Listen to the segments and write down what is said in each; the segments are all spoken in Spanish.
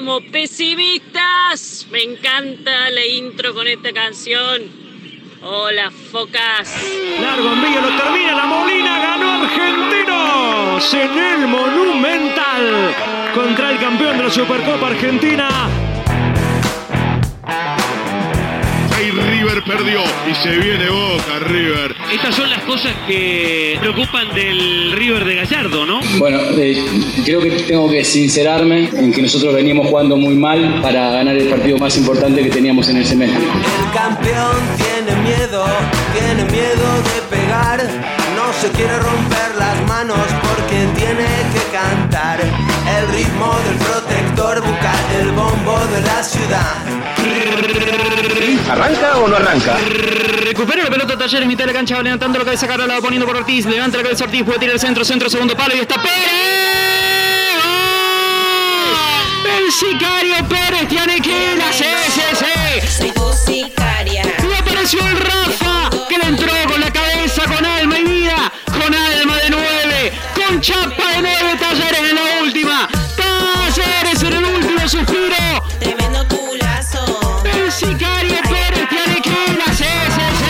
Vamos, pesimistas. Me encanta la intro con esta canción. Hola, focas. Largo envío, lo termina la Molina, ganó Argentinos en el Monumental contra el campeón de la Supercopa Argentina. Perdió y se viene Boca, River. Estas son las cosas que preocupan del River de Gallardo, ¿no? Bueno, eh, creo que tengo que sincerarme en que nosotros veníamos jugando muy mal para ganar el partido más importante que teníamos en el semestre. El campeón tiene miedo, tiene miedo de pegar. No se quiere romper las manos porque tiene que cantar. El ritmo del protector bucal, el bombo de la ciudad. ¿Arranca o no arranca? Recupera la pelota Talleres, mitad de la cancha, levantando la cabeza Carola, poniendo por Ortiz, levanta la cabeza Ortiz, puede tirar el centro, centro, segundo palo y está Pérez. El sicario Pérez tiene que ir a CSC. Soy tu sicaria. Y apareció el Rafa, que le entró con chapa de nueve Talleres en la última. Talleres en el último suspiro. Tremendo culazo. El sicario Pérez tiene que ir a CSC.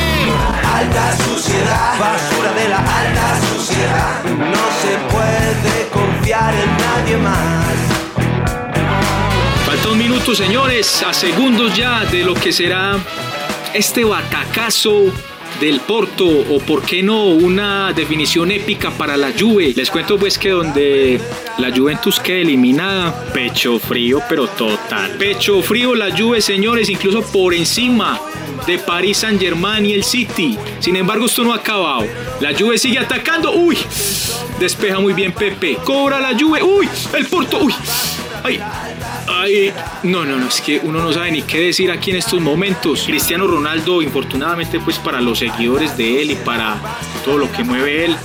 Alta suciedad, basura de la alta suciedad. No se puede confiar en nadie más. Falta un minuto, señores, a segundos ya de lo que será este batacazo del Porto o por qué no una definición épica para la Juve. Les cuento pues que donde la Juventus queda eliminada, pecho frío pero total. Pecho frío la Juve, señores, incluso por encima de Paris Saint Germain y el City. Sin embargo, esto no ha acabado. La Juve sigue atacando. Uy, despeja muy bien Pepe. Cobra la Juve. Uy, el Porto. Uy, ay. Ay, no, no, no, es que uno no sabe ni qué decir aquí en estos momentos. Cristiano Ronaldo, infortunadamente, pues para los seguidores de él y para todo lo que mueve él,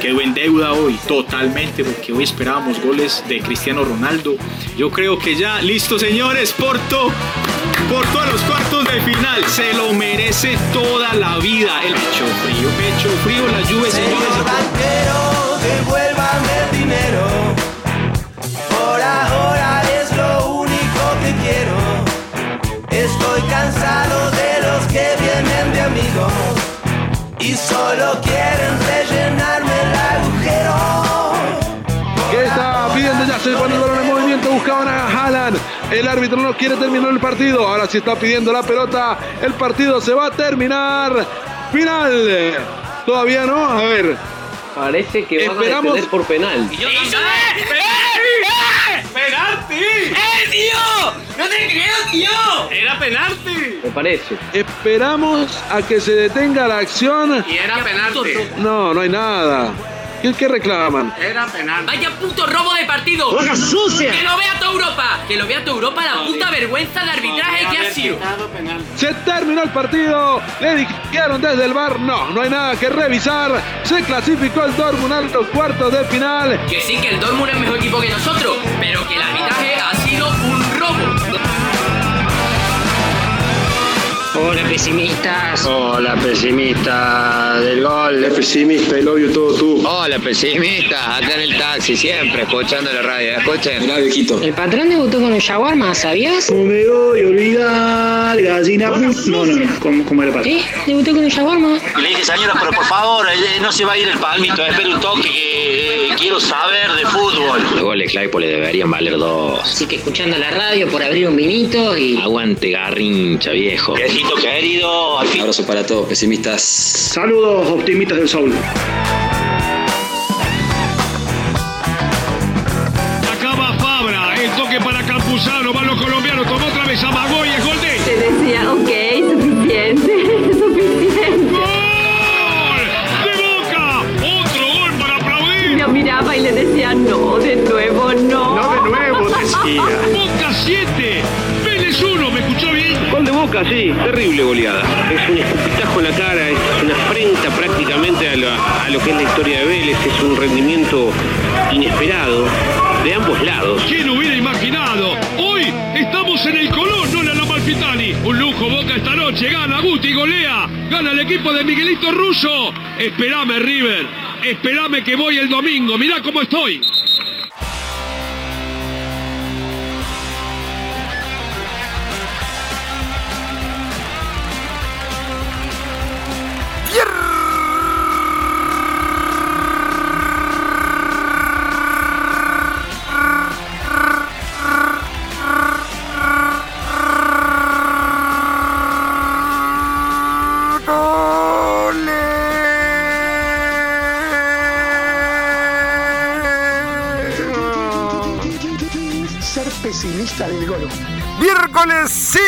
quedó en deuda hoy, totalmente, porque hoy esperábamos goles de Cristiano Ronaldo. Yo creo que ya, listo, señores, Porto, Porto a los cuartos de final, se lo merece toda la vida. El pecho frío, pecho frío, la lluvia, señores. Señor banquero, devuélvame el dinero. Por Estoy cansado de los que vienen de amigos y solo quieren rellenarme el agujero. ¿Qué está pidiendo ya? Se pone el balón en movimiento, buscaban a Haaland. El árbitro no quiere terminar el partido. Ahora sí está pidiendo la pelota. El partido se va a terminar. Final. Todavía no. A ver. Parece que van Esperamos- a detener por penal. ¡Penalti! ¡Eh, tío! ¡No te creo, tío! ¡Era penalti! Me parece. Esperamos a que se detenga la acción. Y era penalti. No, no hay nada. ¿Qué, qué reclaman? Era penalti. Vaya puto robo de partido. ¡Boca sucia! Que lo vea toda Europa. Que lo vea toda Europa la puta vergüenza de arbitraje que ha sido. Se terminó el partido. Le dijeron desde el bar. No, no hay nada que revisar. Se clasificó el Dortmund a los cuartos de final. Que sí que el Dortmund es mejor equipo que nosotros, pero que el arbitraje Hola, pesimistas. Hola, pesimista del gol. Pesimista, el obvio todo tú. Hola, pesimista. Acá en el taxi, siempre escuchando la radio. Escuchen. Mirá, viejito. El patrón debutó con el shawarma, ¿sabías? Me voy a olvidar, gallina. No, no, no. ¿Cómo, cómo era para? Sí, debutó con el shawarma. Le dije, señora, pero por favor, eh, no se va a ir el palmito, espere un toque que eh, quiero saber de fútbol. Los goles Claypole deberían valer dos. Así que escuchando la radio por abrir un vinito y. Aguante garrincha, viejo. Viejito querido, al fin. Abrazo para todos, pesimistas. Saludos, optimistas del Soul. Acaba Fabra. El toque para Campuzano. Van los colombianos. Tomó otra vez a Magoy. Que es la historia de Vélez. Es un rendimiento inesperado de ambos lados. ¿Quién hubiera imaginado? Hoy estamos en el Colón, no en la Amalfitani. Un lujo Boca esta noche. Gana Guti, golea. Gana el equipo de Miguelito Russo. Esperame, River. Esperame que voy el domingo. Mirá cómo estoy. Miércoles sí.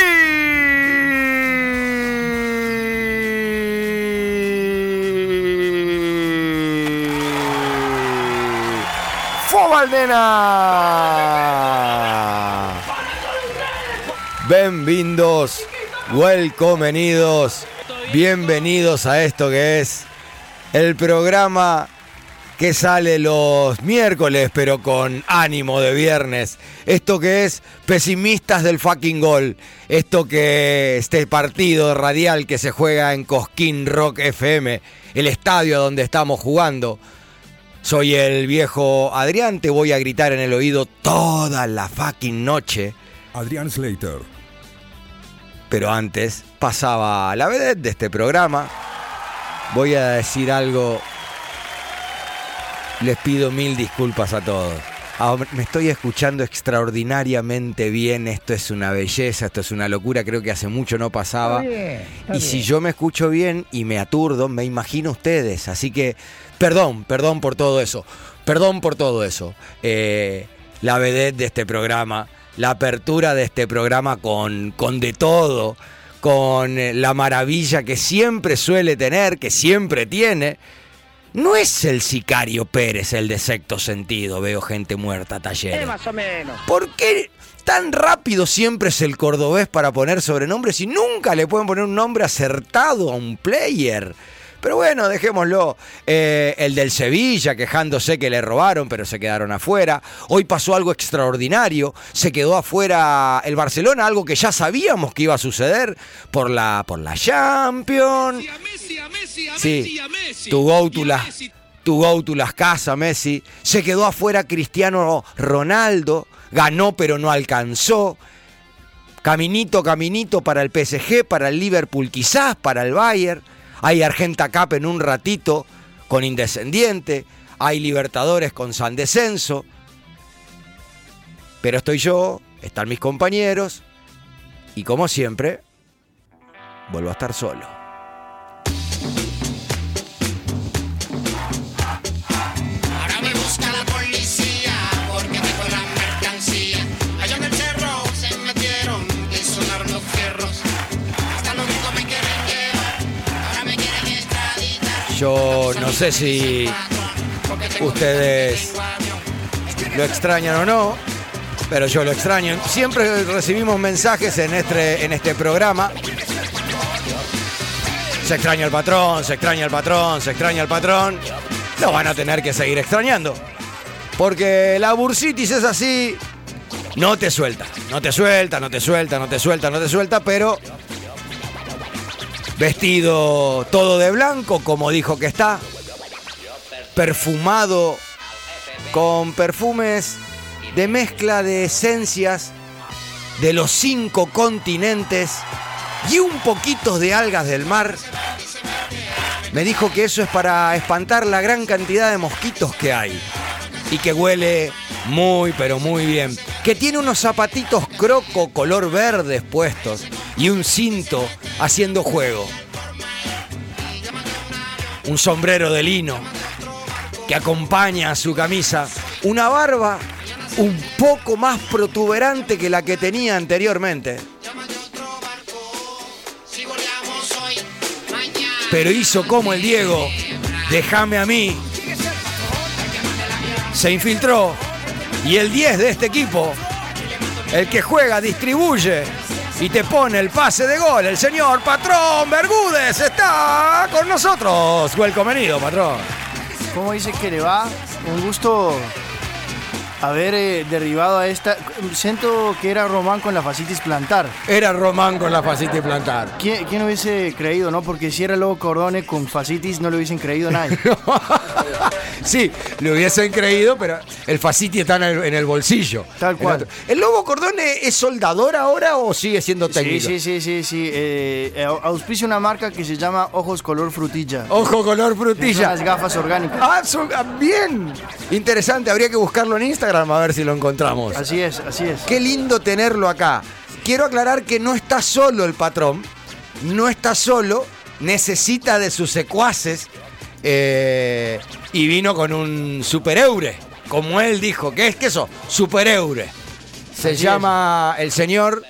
Fobaldena. Bienvenidos, welcomenidos, bienvenidos a esto que es el programa que sale los miércoles, pero con ánimo de viernes. Esto que es pesimistas del fucking gol. Esto que este partido radial que se juega en Cosquín Rock FM, el estadio donde estamos jugando. Soy el viejo Adrián, te voy a gritar en el oído toda la fucking noche. Adrián Slater. Pero antes pasaba la vedette de este programa. Voy a decir algo les pido mil disculpas a todos. Me estoy escuchando extraordinariamente bien, esto es una belleza, esto es una locura, creo que hace mucho no pasaba. Está bien, está y si bien. yo me escucho bien y me aturdo, me imagino ustedes. Así que, perdón, perdón por todo eso. Perdón por todo eso. Eh, la vedette de este programa, la apertura de este programa con, con de todo, con eh, la maravilla que siempre suele tener, que siempre tiene. No es el sicario Pérez el de sexto sentido, veo gente muerta, talleres. más o menos. ¿Por qué tan rápido siempre es el cordobés para poner sobrenombres y nunca le pueden poner un nombre acertado a un player? Pero bueno, dejémoslo. Eh, el del Sevilla quejándose que le robaron, pero se quedaron afuera. Hoy pasó algo extraordinario. Se quedó afuera el Barcelona, algo que ya sabíamos que iba a suceder por la, por la Champions. Sí, tu go to la, tu go to las casas, Messi. Se quedó afuera Cristiano Ronaldo. Ganó, pero no alcanzó. Caminito, caminito para el PSG, para el Liverpool, quizás para el Bayern. Hay Argenta Cup en un ratito con Indescendiente. Hay Libertadores con San Descenso. Pero estoy yo, están mis compañeros. Y como siempre, vuelvo a estar solo. Yo no sé si ustedes lo extrañan o no, pero yo lo extraño. Siempre recibimos mensajes en este, en este programa. Se extraña el patrón, se extraña el patrón, se extraña el patrón. Lo van a tener que seguir extrañando. Porque la bursitis es así. No te suelta, no te suelta, no te suelta, no te suelta, no te suelta, pero vestido todo de blanco, como dijo que está, perfumado con perfumes de mezcla de esencias de los cinco continentes y un poquito de algas del mar. Me dijo que eso es para espantar la gran cantidad de mosquitos que hay y que huele muy pero muy bien. Que tiene unos zapatitos croco color verdes puestos y un cinto haciendo juego. Un sombrero de lino que acompaña a su camisa. Una barba un poco más protuberante que la que tenía anteriormente. Pero hizo como el Diego. Déjame a mí. Se infiltró. Y el 10 de este equipo, el que juega, distribuye y te pone el pase de gol, el señor Patrón Bergúdez está con nosotros. Welcomenido, patrón. ¿Cómo dice que le va? Un gusto haber eh, derribado a esta. Siento que era Román con la facitis plantar. Era Román con la facitis plantar. ¿Quién, quién hubiese creído, no? Porque si era luego Cordone con facitis, no lo hubiesen creído nadie. Sí, le hubiesen creído, pero el facitis está en el, en el bolsillo. Tal cual. El. ¿El Lobo Cordone es soldador ahora o sigue siendo Sí, técnico? sí, sí, sí, sí. Eh, eh, auspicia una marca que se llama Ojos Color Frutilla. Ojo color frutilla. unas gafas orgánicas. Ah, son- ah, bien. Interesante, habría que buscarlo en Instagram a ver si lo encontramos. Así es, así es. Qué lindo tenerlo acá. Quiero aclarar que no está solo el patrón, no está solo, necesita de sus secuaces eh, y vino con un super eure, como él dijo. ¿Qué es que eso? Super eure. Se Así llama, el señor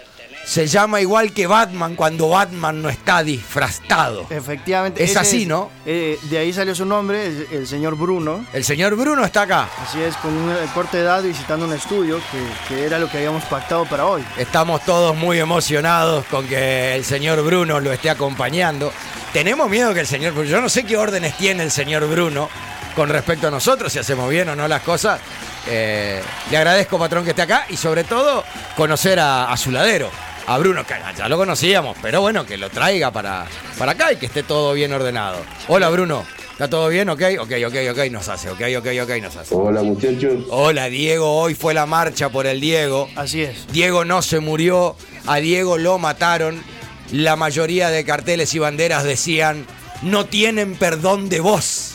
se llama igual que Batman cuando Batman no está disfrazado. Efectivamente. Es así, ¿no? eh, de ahí salió su nombre, el, el señor Bruno. El señor Bruno está acá. Así es, con una corta edad visitando un estudio que, que era lo que habíamos pactado para hoy. Estamos todos muy emocionados con que el señor Bruno lo esté acompañando. Tenemos miedo que el señor Bruno, yo no sé qué órdenes tiene el señor Bruno con respecto a nosotros, si hacemos bien o no las cosas. Eh, le agradezco, patrón, que esté acá y sobre todo conocer a, a su ladero, a Bruno, que ya lo conocíamos, pero bueno, que lo traiga para, para acá y que esté todo bien ordenado. Hola, Bruno. ¿Está todo bien? ¿Ok? Ok, ok, ok, nos hace. Ok, ok, ok, nos hace. Hola muchachos. Hola Diego, hoy fue la marcha por el Diego. Así es. Diego no se murió, a Diego lo mataron. La mayoría de carteles y banderas decían, no tienen perdón de vos.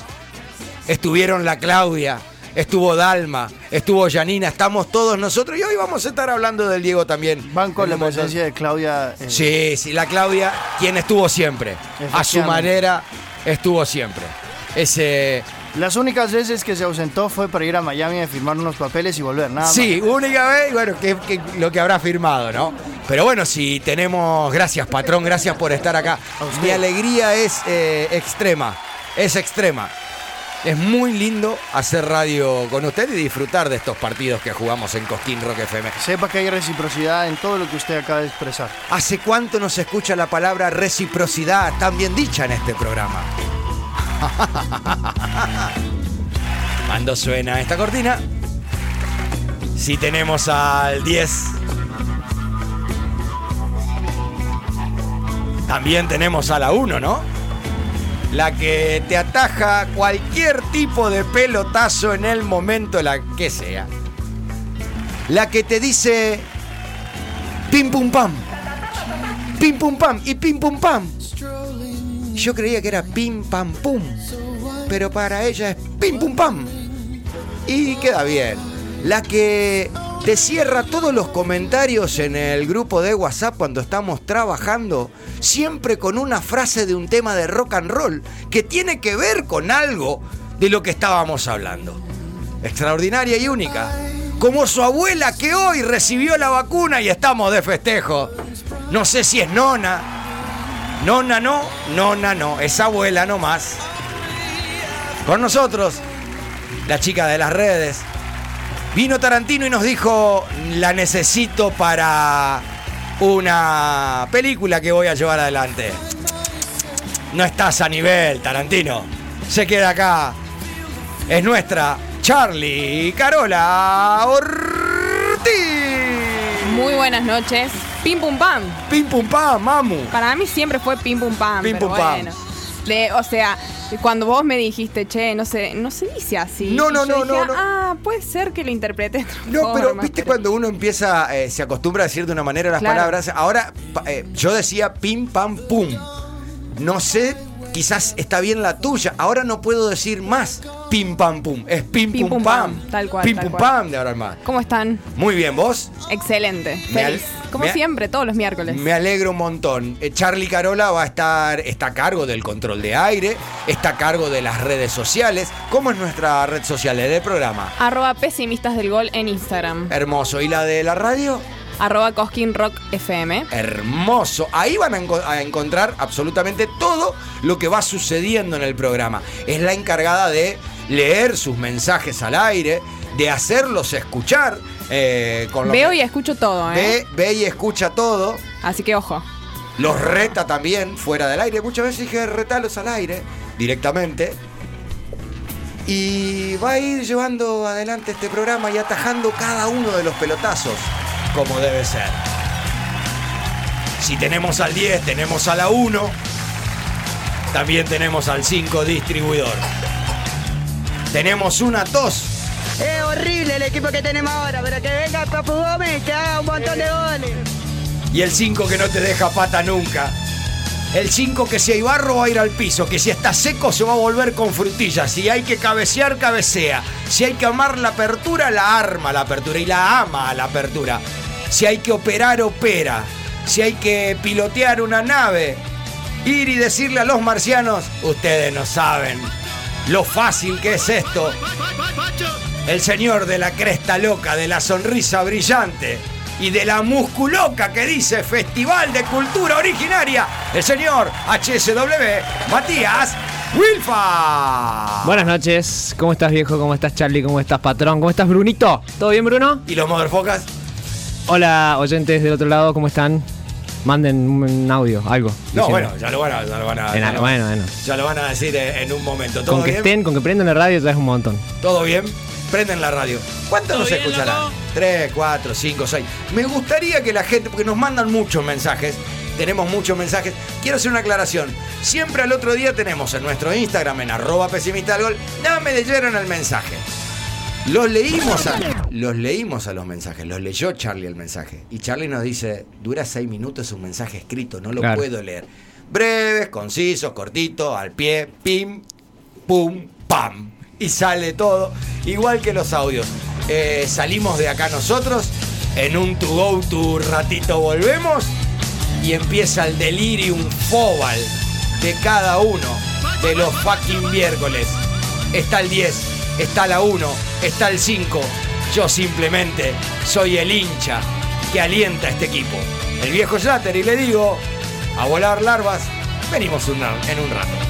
Estuvieron la Claudia, estuvo Dalma, estuvo Janina, estamos todos nosotros y hoy vamos a estar hablando del Diego también. Van con la presencia de Claudia. eh, Sí, sí, la Claudia, quien estuvo siempre. A su manera, estuvo siempre. Ese... Las únicas veces que se ausentó fue para ir a Miami a firmar unos papeles y volver, nada más. Sí, única vez, bueno, que, que lo que habrá firmado, ¿no? Pero bueno, si tenemos, gracias patrón, gracias por estar acá. Mi alegría es eh, extrema, es extrema. Es muy lindo hacer radio con usted y disfrutar de estos partidos que jugamos en Cosquín Rock FM. Sepa que hay reciprocidad en todo lo que usted acaba de expresar. ¿Hace cuánto no se escucha la palabra reciprocidad tan bien dicha en este programa? Cuando suena esta cortina, si tenemos al 10, también tenemos a la 1, ¿no? La que te ataja cualquier tipo de pelotazo en el momento, la que sea. La que te dice pim pum pam. Pim pum pam y pim pum pam. Yo creía que era pim pam pum. Pero para ella es pim pum pam. Y queda bien. La que te cierra todos los comentarios en el grupo de WhatsApp cuando estamos trabajando, siempre con una frase de un tema de rock and roll que tiene que ver con algo de lo que estábamos hablando. Extraordinaria y única. Como su abuela que hoy recibió la vacuna y estamos de festejo. No sé si es nona. Nona no, nona no. Es abuela nomás. Con nosotros, la chica de las redes. Vino Tarantino y nos dijo, la necesito para una película que voy a llevar adelante. No estás a nivel, Tarantino. Se queda acá. Es nuestra Charlie Carola Ortiz. Muy buenas noches. Pim pum pam. Pim pum pam, mamu. Para mí siempre fue pim pum pam. Pim, pero pum, pam. bueno. De- o sea, cuando vos me dijiste, che, no sé, no se dice así. No, Y no, yo no, dije, no, no. Ah, puede ser que lo interprete. No, pero viste cuando uno empieza, eh, se acostumbra a decir de una manera las Claro. palabras. Ahora, eh, yo decía pim, pam, pum. No sé, quizás está bien la tuya. Ahora no puedo decir más pim, pam, pum. Es pim, Pim, pum, pum, pam. pam. Tal cual, Pim, tal pum, cual. pam de ahora en más. ¿Cómo están? Muy bien, ¿vos? Excelente. Feliz. Como siempre, todos los miércoles. Me alegro un montón. Eh, Charlie Carola va a estar, está a cargo del control de aire, está a cargo de las redes sociales. ¿Cómo es nuestra red social del programa? Arroba pesimistas del gol en Instagram. Hermoso. ¿Y la de la radio? Arroba Cosquín Rock FM. Hermoso. Ahí van a, enco- a encontrar absolutamente todo lo que va sucediendo en el programa. Es la encargada de leer sus mensajes al aire, de hacerlos escuchar. eh, con Veo que- y escucho todo, ¿eh? ve, ve y escucha todo. Así que ojo. Los reta también fuera del aire. Muchas veces dije retalos al aire directamente. Y va a ir llevando adelante este programa y atajando cada uno de los pelotazos como debe ser. Si tenemos al 10, tenemos a la 1. También tenemos al 5 distribuidor. Tenemos una tos. Es horrible el equipo que tenemos ahora, pero que venga Papu Gómez que haga un montón de goles. Y el 5 que no te deja pata nunca. El 5 que si hay barro va a ir al piso, que si está seco se va a volver con frutillas. Si hay que cabecear, cabecea. Si hay que amar la apertura, la arma la apertura y la ama la apertura. Si hay que operar, opera. Si hay que pilotear una nave, ir y decirle a los marcianos, ustedes no saben lo fácil que es esto. El señor de la cresta loca, de la sonrisa brillante, y de la musculoca que dice Festival de Cultura Originaria, el señor HSW Matías Wilfa. Buenas noches, ¿cómo estás viejo? ¿Cómo estás Charlie? ¿Cómo estás patrón? ¿Cómo estás Brunito? ¿Todo bien Bruno? ¿Y los motherfuckers? Hola oyentes del otro lado, ¿cómo están? Manden un audio, algo. No, diciendo. bueno, ya lo van a, ya lo van a, En- ya lo- bueno, bueno. ya lo van a decir en en un momento. ¿Todo Con que bien? estén, con que prendan la radio ya es un montón. ¿Todo bien? Prenden la radio. ¿Cuántos ¿Todo nos bien, escucharán? loco? Tres, cuatro, cinco, seis. Me gustaría que la gente, porque nos mandan muchos mensajes, tenemos muchos mensajes. Quiero hacer una aclaración. Siempre al otro día tenemos en nuestro Instagram, en arroba pesimista del gol, nada me leyeron el mensaje. Los leímos, a, los leímos a los mensajes, los leyó Charlie el mensaje. Y Charlie nos dice, dura seis minutos un mensaje escrito, no lo Claro. puedo leer. Breves, concisos, cortito, al pie, pim, pum, pam. Y sale todo, igual que los audios. Eh, salimos de acá nosotros, en un to go to ratito volvemos y empieza el delirium fobal de cada uno de los fucking miércoles. Está el 10, está la 1, está el 5. Yo simplemente soy el hincha que alienta a este equipo. El viejo Slater y le digo, a volar larvas, venimos en un rato.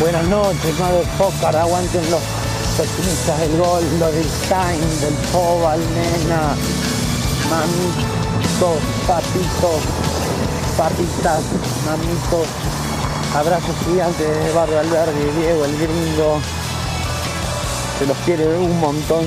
Buenas noches, motherfucker, aguanten los pesimistas del gol, los del Time, del Pobal, nena, mamitos, papitos, papitas, mamitos, abrazos gigantes de Barrio Alberdi, Diego el gringo, se los quiere un montón.